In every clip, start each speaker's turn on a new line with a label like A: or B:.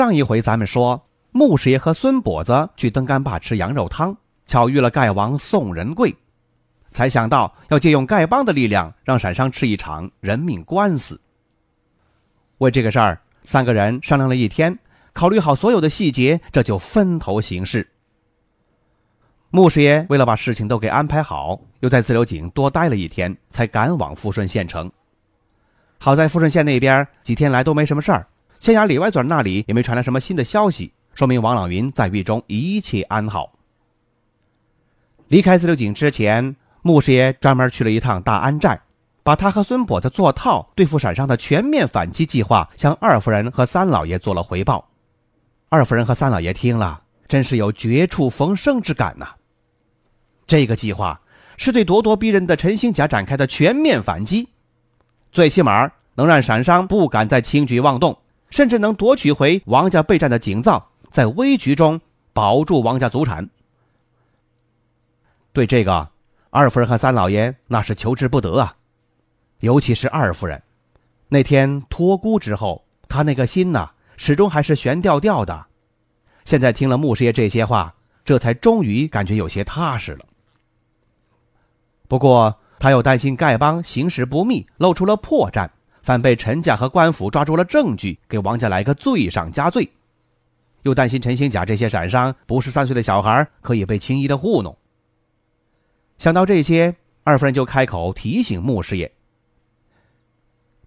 A: 上一回咱们说，穆师爷和孙跛子去登干坝吃羊肉汤，巧遇了丐王宋仁贵，才想到要借用丐帮的力量，让陕商吃一场人命官司。为这个事儿，三个人商量了一天，考虑好所有的细节，这就分头行事。穆师爷为了把事情都给安排好，又在自流井多待了一天，才赶往富顺县城。好在富顺县那边几天来都没什么事儿。县衙里外嘴那里也没传来什么新的消息，说明王朗云在狱中一切安好。离开自流井之前，穆师爷专门去了一趟大安寨，把他和孙跛子做套对付陕商的全面反击计划向二夫人和三老爷做了回报。二夫人和三老爷听了，真是有绝处逢生之感呐。这个计划是对咄咄逼人的陈兴甲展开的全面反击，最起码能让陕商不敢再轻举妄动。甚至能夺取回王家备战的井灶，在危局中保住王家祖产。对这个，二夫人和三老爷那是求之不得啊。尤其是二夫人，那天托孤之后，她那个心呐，始终还是悬吊吊的。现在听了穆师爷这些话，这才终于感觉有些踏实了。不过，他又担心丐帮行事不密，露出了破绽。反被陈家和官府抓住了证据，给王家来个罪上加罪，又担心陈兴甲这些闪商不是三岁的小孩，可以被轻易的糊弄。想到这些，二夫人就开口提醒穆师爷：“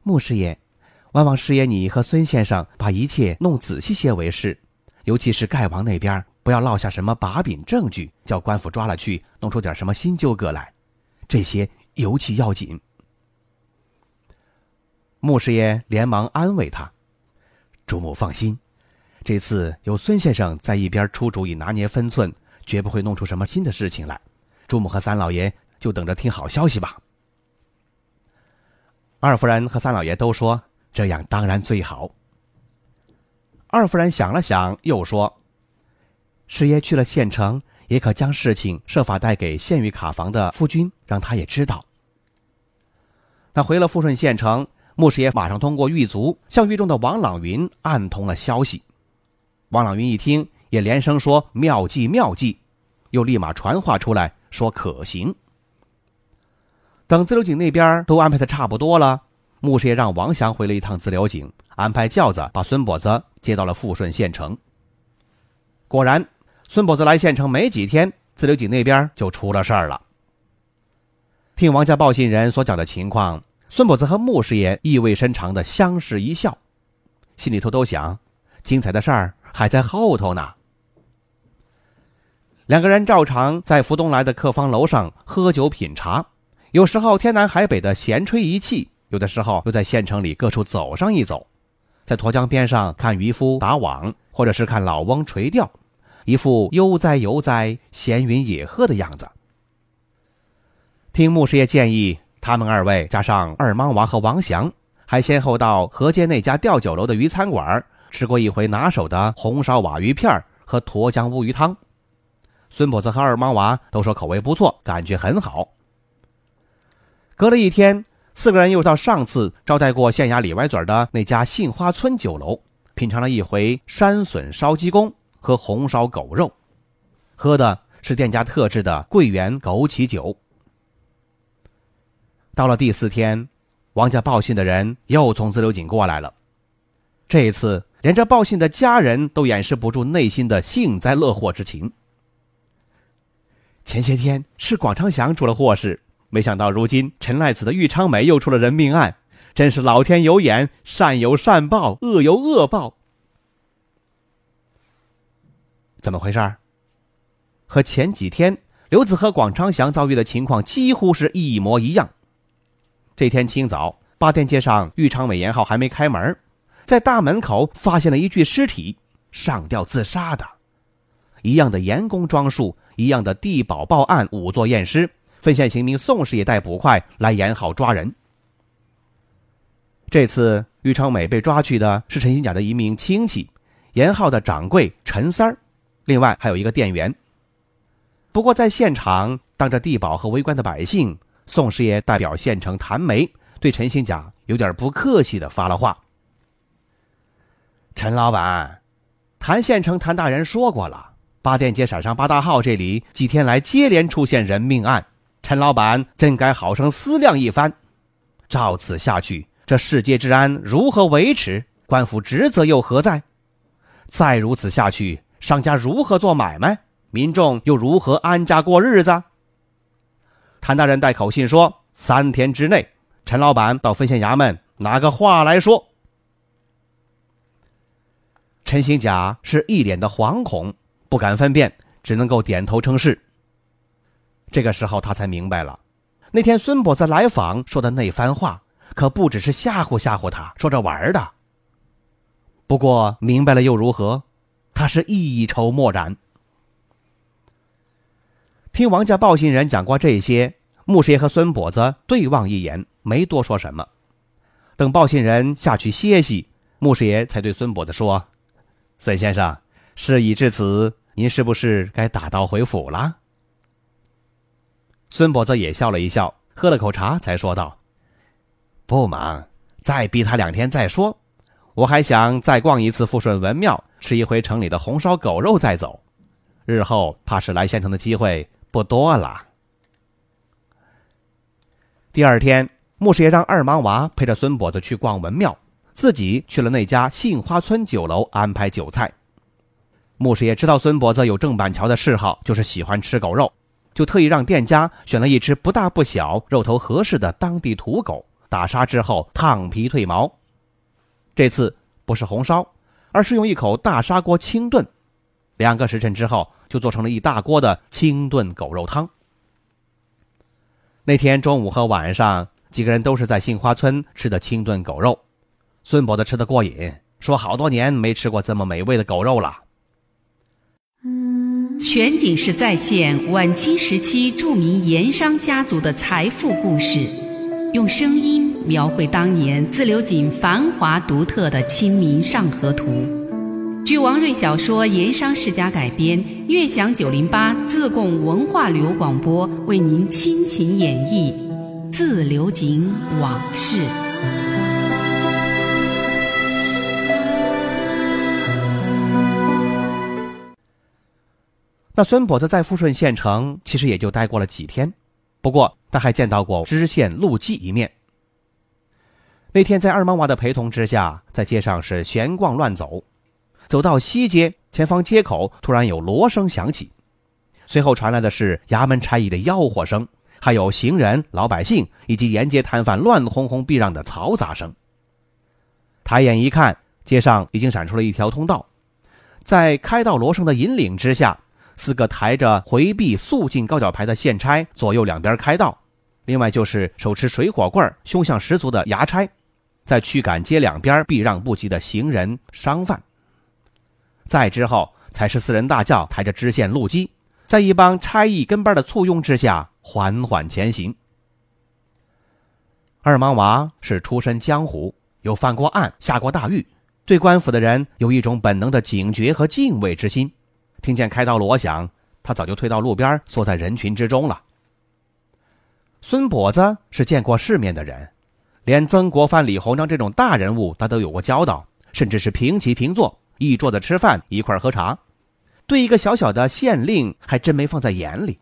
A: 穆师爷，万望师爷你和孙先生把一切弄仔细些为是，尤其是丐王那边，不要落下什么把柄证据，叫官府抓了去，弄出点什么新纠葛来，这些尤其要紧。”穆师爷连忙安慰他：“主母放心，这次有孙先生在一边出主意拿捏分寸，绝不会弄出什么新的事情来。主母和三老爷就等着听好消息吧。”二夫人和三老爷都说：“这样当然最好。”二夫人想了想，又说：“师爷去了县城，也可将事情设法带给县狱卡房的夫君，让他也知道。”他回了富顺县城。穆师爷马上通过狱卒向狱中的王朗云暗通了消息。王朗云一听，也连声说妙计妙计，又立马传话出来说可行。等自流井那边都安排的差不多了，穆师爷让王祥回了一趟自流井，安排轿子把孙跛子接到了富顺县城。果然，孙跛子来县城没几天，自流井那边就出了事儿了。听王家报信人所讲的情况。孙跛子和穆师爷意味深长的相视一笑，心里头都想：精彩的事儿还在后头呢。两个人照常在福东来的客房楼上喝酒品茶，有时候天南海北的闲吹一气，有的时候又在县城里各处走上一走，在沱江边上看渔夫打网，或者是看老翁垂钓，一副悠哉悠哉、闲云野鹤的样子。听穆师爷建议。他们二位加上二莽娃和王祥，还先后到河街那家吊酒楼的鱼餐馆吃过一回拿手的红烧瓦鱼片和沱江乌鱼汤。孙跛子和二莽娃都说口味不错，感觉很好。隔了一天，四个人又到上次招待过县衙里歪嘴的那家杏花村酒楼，品尝了一回山笋烧鸡公和红烧狗肉，喝的是店家特制的桂圆枸杞酒。到了第四天，王家报信的人又从自流井过来了。这一次连这报信的家人都掩饰不住内心的幸灾乐祸之情。前些天是广昌祥出了祸事，没想到如今陈赖子的玉昌梅又出了人命案，真是老天有眼，善有善报，恶有恶报。怎么回事儿？和前几天刘子和广昌祥遭遇的情况几乎是一模一样。这天清早，八店街上玉昌美盐号还没开门，在大门口发现了一具尸体，上吊自杀的。一样的严工装束，一样的地保报案，仵作验尸，分县刑名宋师爷带捕快来演好抓人。这次于昌美被抓去的是陈新甲的一名亲戚，严浩的掌柜陈三儿，另外还有一个店员。不过在现场当着地保和围观的百姓，宋师爷代表县城谭梅对陈新甲有点不客气的发了话：“陈老板，谭县城谭大人说过了。”八店街闪上八大号这里几天来接连出现人命案，陈老板真该好生思量一番。照此下去，这世界治安如何维持？官府职责又何在？再如此下去，商家如何做买卖？民众又如何安家过日子？谭大人带口信说，三天之内，陈老板到分县衙门拿个话来说。陈兴甲是一脸的惶恐。不敢分辨，只能够点头称是。这个时候，他才明白了，那天孙跛子来访说的那番话，可不只是吓唬吓唬他，说着玩的。不过明白了又如何？他是一筹莫展。听王家报信人讲过这些，穆师爷和孙跛子对望一眼，没多说什么。等报信人下去歇息，穆师爷才对孙跛子说：“孙先生，事已至此。”您是不是该打道回府了？孙跛子也笑了一笑，喝了口茶，才说道：“不忙，再逼他两天再说。我还想再逛一次富顺文庙，吃一回城里的红烧狗肉，再走。日后怕是来县城的机会不多了。”第二天，穆师爷让二忙娃陪着孙跛子去逛文庙，自己去了那家杏花村酒楼安排酒菜。穆师爷知道孙跛子有郑板桥的嗜好，就是喜欢吃狗肉，就特意让店家选了一只不大不小、肉头合适的当地土狗，打杀之后烫皮褪毛。这次不是红烧，而是用一口大砂锅清炖，两个时辰之后就做成了一大锅的清炖狗肉汤。那天中午和晚上，几个人都是在杏花村吃的清炖狗肉，孙伯子吃的过瘾，说好多年没吃过这么美味的狗肉了。
B: 全景式再现晚清时期著名盐商家族的财富故事，用声音描绘当年自流井繁华独特的《清明上河图》。据王瑞小说《盐商世家》改编，悦享九零八自贡文化旅游广播为您倾情演绎《自流井往事》。
A: 那孙跛子在富顺县城其实也就待过了几天，不过他还见到过知县陆基一面。那天在二毛娃的陪同之下，在街上是闲逛乱走，走到西街前方街口，突然有锣声响起，随后传来的是衙门差役的吆喝声，还有行人、老百姓以及沿街摊贩乱哄哄避让的嘈杂声。抬眼一看，街上已经闪出了一条通道，在开道锣声的引领之下。四个抬着回避肃静高脚牌的县差左右两边开道，另外就是手持水火棍、凶相十足的衙差，在驱赶街两边避让不及的行人、商贩。再之后才是四人大轿抬着知县陆基，在一帮差役跟班的簇拥之下缓缓前行。二莽娃是出身江湖，有犯过案、下过大狱，对官府的人有一种本能的警觉和敬畏之心。听见开道锣响，他早就退到路边，缩在人群之中了。孙跛子是见过世面的人，连曾国藩、李鸿章这种大人物，他都有过交道，甚至是平起平坐，一桌子吃饭，一块喝茶。对一个小小的县令，还真没放在眼里。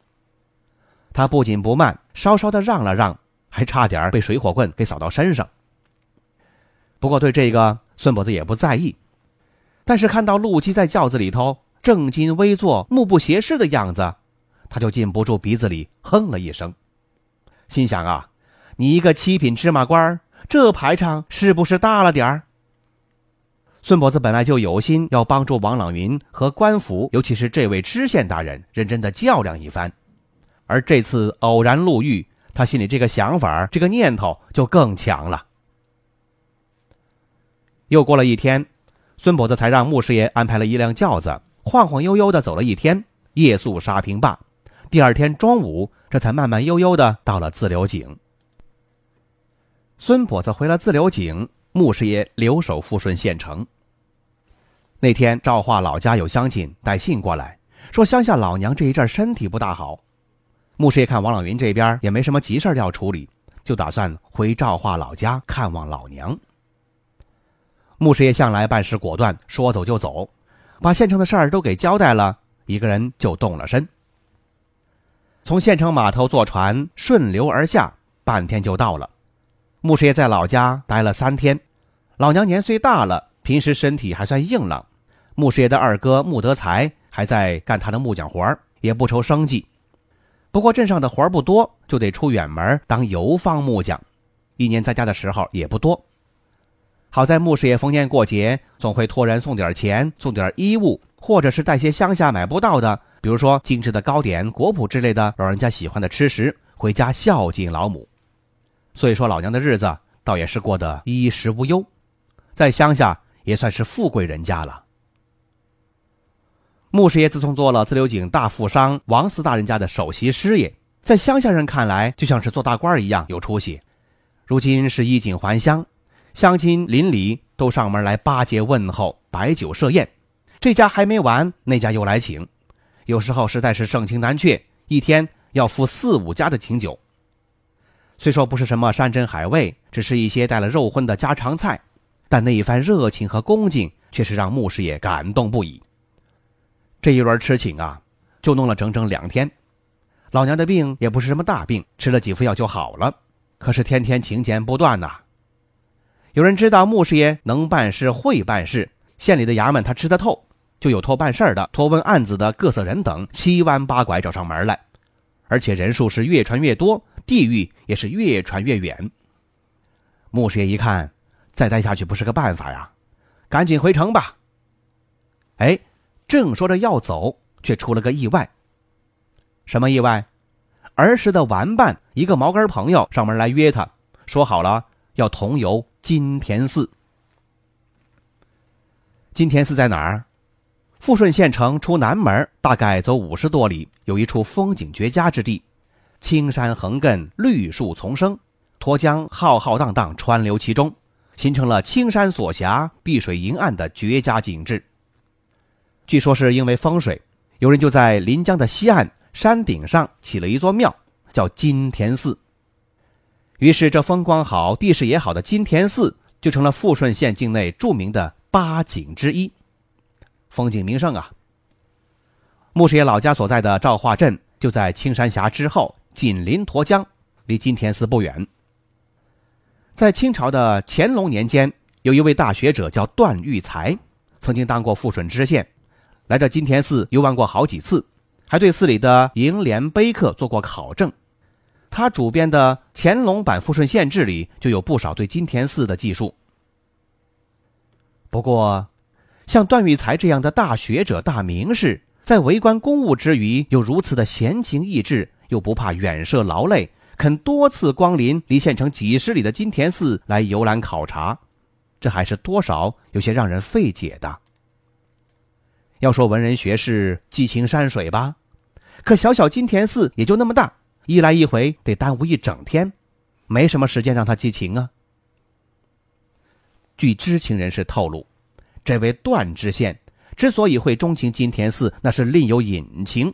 A: 他不紧不慢，稍稍的让了让，还差点被水火棍给扫到身上。不过对这个孙跛子也不在意，但是看到陆基在轿子里头。正襟危坐、目不斜视的样子，他就禁不住鼻子里哼了一声，心想啊，你一个七品芝麻官，这排场是不是大了点儿？孙跛子本来就有心要帮助王朗云和官府，尤其是这位知县大人，认真的较量一番，而这次偶然路遇，他心里这个想法、这个念头就更强了。又过了一天。孙跛子才让穆师爷安排了一辆轿子，晃晃悠悠的走了一天，夜宿沙坪坝。第二天中午，这才慢慢悠悠的到了自流井。孙跛子回了自流井，穆师爷留守富顺县城。那天赵化老家有乡亲带信过来，说乡下老娘这一阵身体不大好。穆师爷看王老云这边也没什么急事要处理，就打算回赵化老家看望老娘。穆师爷向来办事果断，说走就走，把县城的事儿都给交代了，一个人就动了身。从县城码头坐船顺流而下，半天就到了。穆师爷在老家待了三天，老娘年岁大了，平时身体还算硬朗。穆师爷的二哥穆德才还在干他的木匠活儿也不愁生计。不过镇上的活儿不多，就得出远门当游方木匠，一年在家的时候也不多。好在穆师爷逢年过节总会托人送点钱、送点衣物，或者是带些乡下买不到的，比如说精致的糕点、果脯之类的老人家喜欢的吃食，回家孝敬老母。所以说，老娘的日子倒也是过得衣食无忧，在乡下也算是富贵人家了。穆师爷自从做了自流井大富商王四大人家的首席师爷，在乡下人看来就像是做大官一样有出息。如今是衣锦还乡。乡亲邻里都上门来巴结问候，摆酒设宴，这家还没完，那家又来请，有时候实在是盛情难却，一天要赴四五家的请酒。虽说不是什么山珍海味，只是一些带了肉荤的家常菜，但那一番热情和恭敬，却是让穆师爷感动不已。这一轮吃请啊，就弄了整整两天。老娘的病也不是什么大病，吃了几副药就好了，可是天天请柬不断呐。有人知道穆师爷能办事会办事，县里的衙门他吃得透，就有托办事的、托问案子的各色人等七弯八拐找上门来，而且人数是越传越多，地域也是越传越远。穆师爷一看，再待下去不是个办法呀，赶紧回城吧。哎，正说着要走，却出了个意外。什么意外？儿时的玩伴一个毛根朋友上门来约他，说好了要同游。金田寺，金田寺在哪儿？富顺县城出南门，大概走五十多里，有一处风景绝佳之地，青山横亘，绿树丛生，沱江浩浩荡荡川流其中，形成了青山锁峡、碧水银岸的绝佳景致。据说是因为风水，有人就在临江的西岸山顶上起了一座庙，叫金田寺。于是，这风光好、地势也好的金田寺就成了富顺县境内著名的八景之一，风景名胜啊。穆师爷老家所在的赵化镇就在青山峡之后，紧邻沱江，离金田寺不远。在清朝的乾隆年间，有一位大学者叫段玉裁，曾经当过富顺知县，来这金田寺游玩过好几次，还对寺里的楹联碑刻做过考证。他主编的乾隆版《富顺县志》里就有不少对金田寺的记述。不过，像段玉裁这样的大学者、大名士，在为官公务之余，有如此的闲情逸致，又不怕远涉劳累，肯多次光临离县城几十里的金田寺来游览考察，这还是多少有些让人费解的。要说文人学士寄情山水吧，可小小金田寺也就那么大。一来一回得耽误一整天，没什么时间让他寄情啊。据知情人士透露，这位段知县之所以会钟情金田寺，那是另有隐情。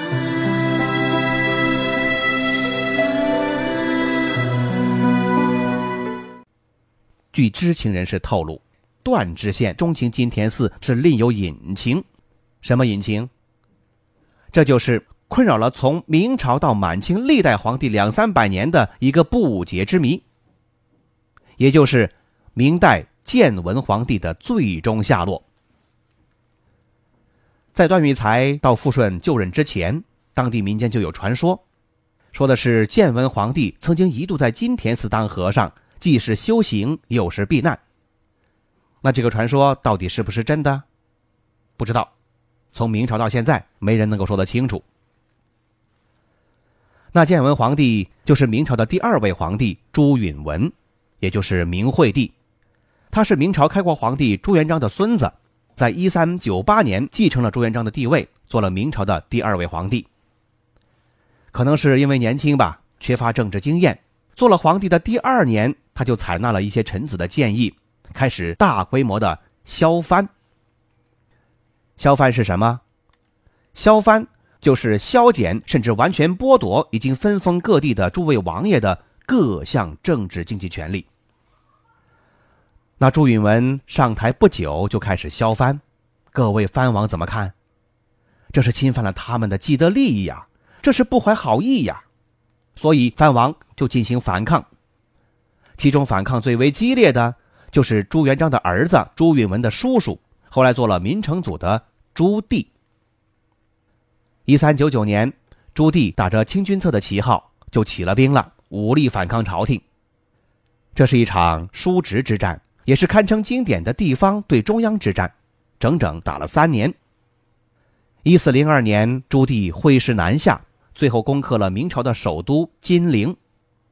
A: 据知情人士透露，段知县钟情金田寺是另有隐情。什么隐情？这就是。困扰了从明朝到满清历代皇帝两三百年的一个不解之谜，也就是明代建文皇帝的最终下落。在段玉裁到富顺就任之前，当地民间就有传说，说的是建文皇帝曾经一度在金田寺当和尚，既是修行又是避难。那这个传说到底是不是真的？不知道，从明朝到现在，没人能够说得清楚。那建文皇帝就是明朝的第二位皇帝朱允文，也就是明惠帝，他是明朝开国皇帝朱元璋的孙子，在一三九八年继承了朱元璋的地位，做了明朝的第二位皇帝。可能是因为年轻吧，缺乏政治经验，做了皇帝的第二年，他就采纳了一些臣子的建议，开始大规模的削藩。削藩是什么？削藩。就是削减甚至完全剥夺已经分封各地的诸位王爷的各项政治经济权利。那朱允文上台不久就开始削藩，各位藩王怎么看？这是侵犯了他们的既得利益呀，这是不怀好意呀，所以藩王就进行反抗。其中反抗最为激烈的就是朱元璋的儿子朱允文的叔叔，后来做了明成祖的朱棣。一三九九年，朱棣打着清君侧的旗号就起了兵了，武力反抗朝廷。这是一场叔侄之战，也是堪称经典的地方对中央之战，整整打了三年。一四零二年，朱棣挥师南下，最后攻克了明朝的首都金陵，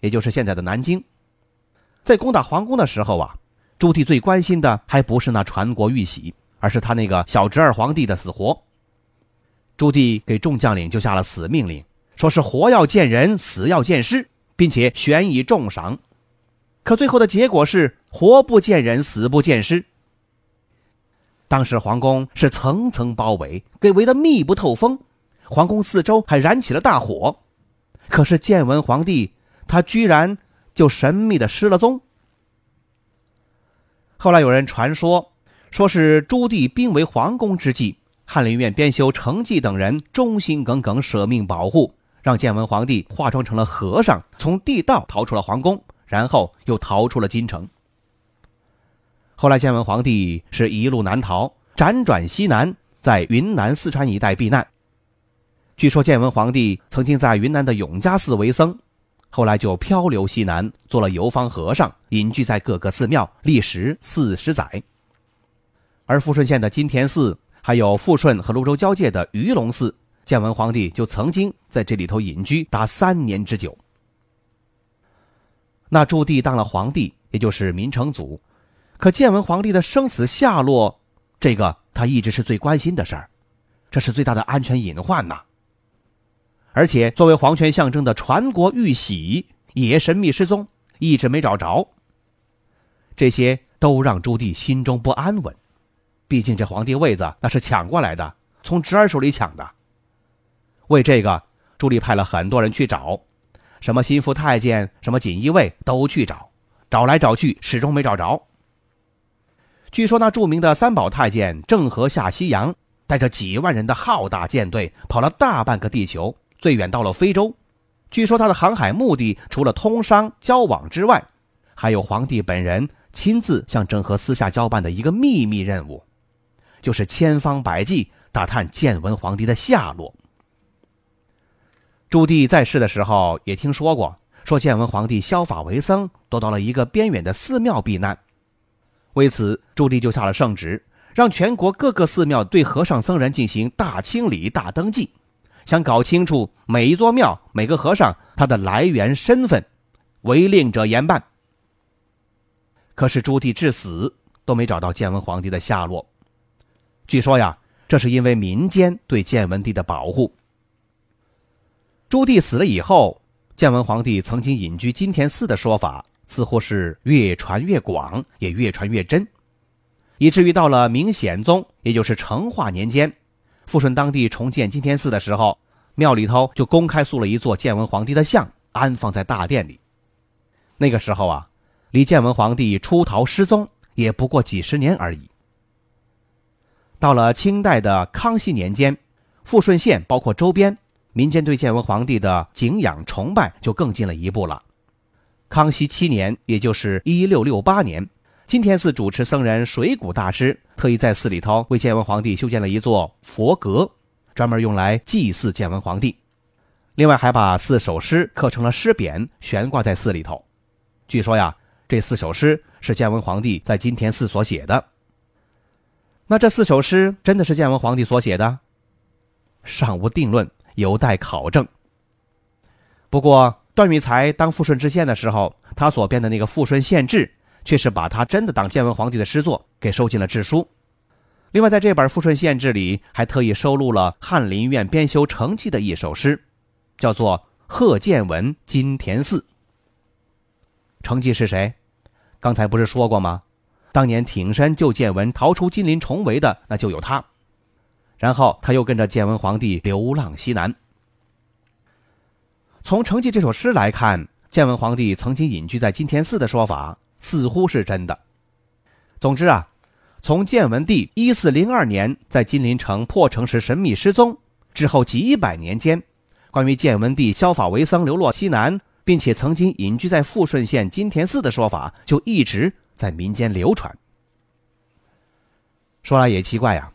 A: 也就是现在的南京。在攻打皇宫的时候啊，朱棣最关心的还不是那传国玉玺，而是他那个小侄儿皇帝的死活。朱棣给众将领就下了死命令，说是活要见人，死要见尸，并且悬以重赏。可最后的结果是活不见人，死不见尸。当时皇宫是层层包围，给围得密不透风，皇宫四周还燃起了大火。可是建文皇帝他居然就神秘的失了踪。后来有人传说，说是朱棣兵围皇宫之际。翰林院编修程济等人忠心耿耿，舍命保护，让建文皇帝化妆成了和尚，从地道逃出了皇宫，然后又逃出了京城。后来建文皇帝是一路南逃，辗转西南，在云南、四川一带避难。据说建文皇帝曾经在云南的永嘉寺为僧，后来就漂流西南，做了游方和尚，隐居在各个寺庙，历时四十载。而富顺县的金田寺。还有富顺和泸州交界的鱼龙寺，建文皇帝就曾经在这里头隐居达三年之久。那朱棣当了皇帝，也就是明成祖，可建文皇帝的生死下落，这个他一直是最关心的事儿，这是最大的安全隐患呐。而且作为皇权象征的传国玉玺也神秘失踪，一直没找着。这些都让朱棣心中不安稳。毕竟这皇帝位子那是抢过来的，从侄儿手里抢的。为这个，朱棣派了很多人去找，什么心腹太监、什么锦衣卫都去找，找来找去始终没找着。据说那著名的三宝太监郑和下西洋，带着几万人的浩大舰队，跑了大半个地球，最远到了非洲。据说他的航海目的除了通商交往之外，还有皇帝本人亲自向郑和私下交办的一个秘密任务。就是千方百计打探建文皇帝的下落。朱棣在世的时候也听说过，说建文皇帝削发为僧，躲到了一个边远的寺庙避难。为此，朱棣就下了圣旨，让全国各个寺庙对和尚僧人进行大清理、大登记，想搞清楚每一座庙、每个和尚他的来源身份，违令者严办。可是朱棣至死都没找到建文皇帝的下落。据说呀，这是因为民间对建文帝的保护。朱棣死了以后，建文皇帝曾经隐居金田寺的说法，似乎是越传越广，也越传越真，以至于到了明显宗，也就是成化年间，富顺当地重建金田寺的时候，庙里头就公开塑了一座建文皇帝的像，安放在大殿里。那个时候啊，离建文皇帝出逃失踪也不过几十年而已。到了清代的康熙年间，富顺县包括周边民间对建文皇帝的敬仰崇拜就更进了一步了。康熙七年，也就是一六六八年，金田寺主持僧人水谷大师特意在寺里头为建文皇帝修建了一座佛阁，专门用来祭祀建文皇帝，另外还把四首诗刻成了诗匾，悬挂在寺里头。据说呀，这四首诗是建文皇帝在金田寺所写的。那这四首诗真的是建文皇帝所写的？尚无定论，有待考证。不过段玉裁当富顺知县的时候，他所编的那个《富顺县志》，却是把他真的当建文皇帝的诗作给收进了志书。另外，在这本《富顺县志》里，还特意收录了翰林院编修程绩的一首诗，叫做《贺建文金田寺》。程绩是谁？刚才不是说过吗？当年挺身救建文逃出金陵重围的，那就有他。然后他又跟着建文皇帝流浪西南。从程绩这首诗来看，建文皇帝曾经隐居在金田寺的说法似乎是真的。总之啊，从建文帝一四零二年在金陵城破城时神秘失踪之后几百年间，关于建文帝削发为僧流落西南，并且曾经隐居在富顺县金田寺的说法，就一直在民间流传。说来也奇怪呀，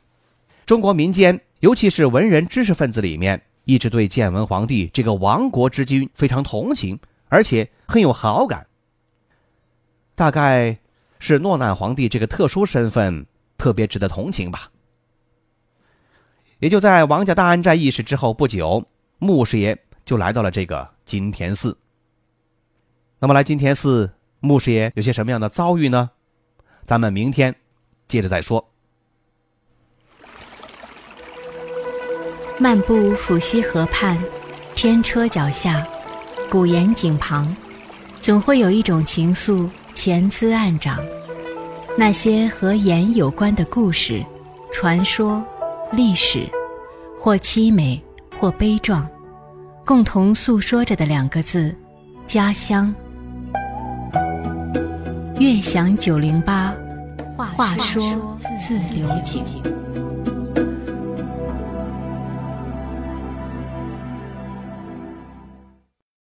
A: 中国民间，尤其是文人知识分子里面。一直对建文皇帝这个亡国之君非常同情，而且很有好感。大概是诺难皇帝这个特殊身份特别值得同情吧。也就在王家大安寨议事之后不久，穆师爷就来到了这个金田寺。那么来金田寺，穆师爷有些什么样的遭遇呢？咱们明天接着再说。
C: 漫步抚溪河畔，天车脚下，古岩井旁，总会有一种情愫潜滋暗长。那些和盐有关的故事、传说、历史，或凄美，或悲壮，共同诉说着的两个字：家乡。悦享九零八，话说自流井。